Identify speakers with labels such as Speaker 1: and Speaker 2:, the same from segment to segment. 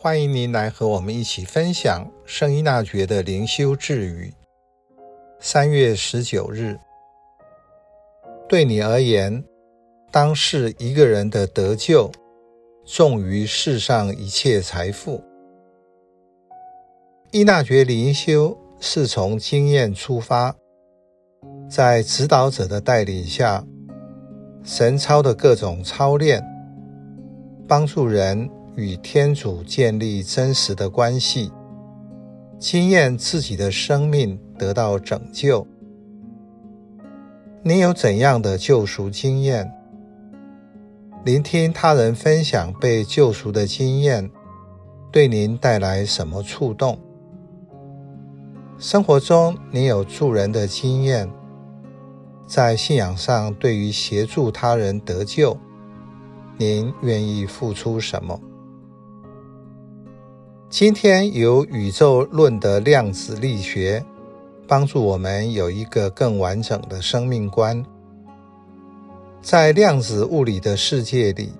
Speaker 1: 欢迎您来和我们一起分享圣依纳爵的灵修智语。三月十九日，对你而言，当是一个人的得救重于世上一切财富。依纳爵灵修是从经验出发，在指导者的带领下，神操的各种操练，帮助人。与天主建立真实的关系，经验自己的生命得到拯救。您有怎样的救赎经验？聆听他人分享被救赎的经验，对您带来什么触动？生活中您有助人的经验，在信仰上对于协助他人得救，您愿意付出什么？今天由宇宙论的量子力学帮助我们有一个更完整的生命观。在量子物理的世界里，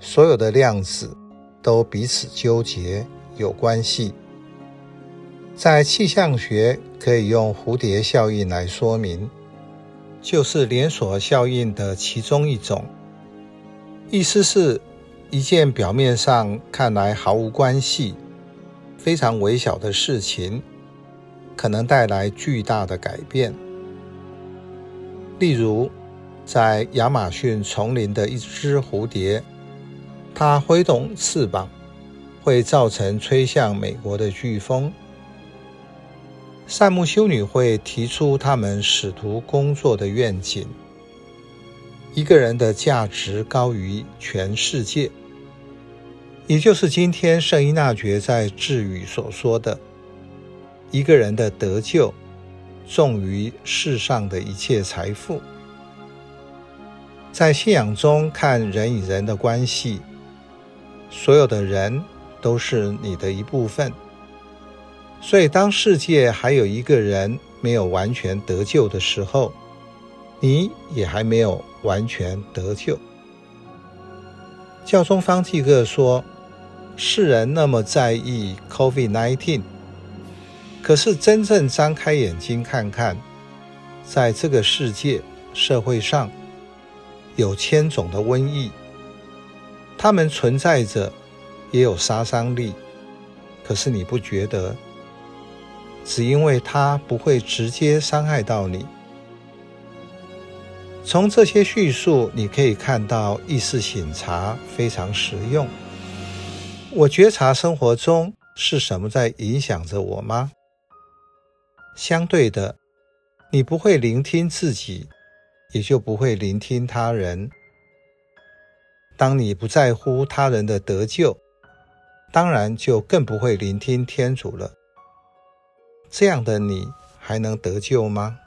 Speaker 1: 所有的量子都彼此纠结，有关系。在气象学可以用蝴蝶效应来说明，就是连锁效应的其中一种。意思是，一件表面上看来毫无关系、非常微小的事情，可能带来巨大的改变。例如，在亚马逊丛林的一只蝴蝶，它挥动翅膀，会造成吹向美国的飓风。善牧修女会提出他们使徒工作的愿景。一个人的价值高于全世界，也就是今天圣依纳爵在智语所说的：一个人的得救重于世上的一切财富。在信仰中看人与人的关系，所有的人都是你的一部分。所以，当世界还有一个人没有完全得救的时候，你也还没有完全得救。教宗方济各说：“世人那么在意 COVID-19，可是真正张开眼睛看看，在这个世界社会上，有千种的瘟疫，它们存在着，也有杀伤力。可是你不觉得，只因为它不会直接伤害到你。”从这些叙述，你可以看到意识醒察非常实用。我觉察生活中是什么在影响着我吗？相对的，你不会聆听自己，也就不会聆听他人。当你不在乎他人的得救，当然就更不会聆听天主了。这样的你还能得救吗？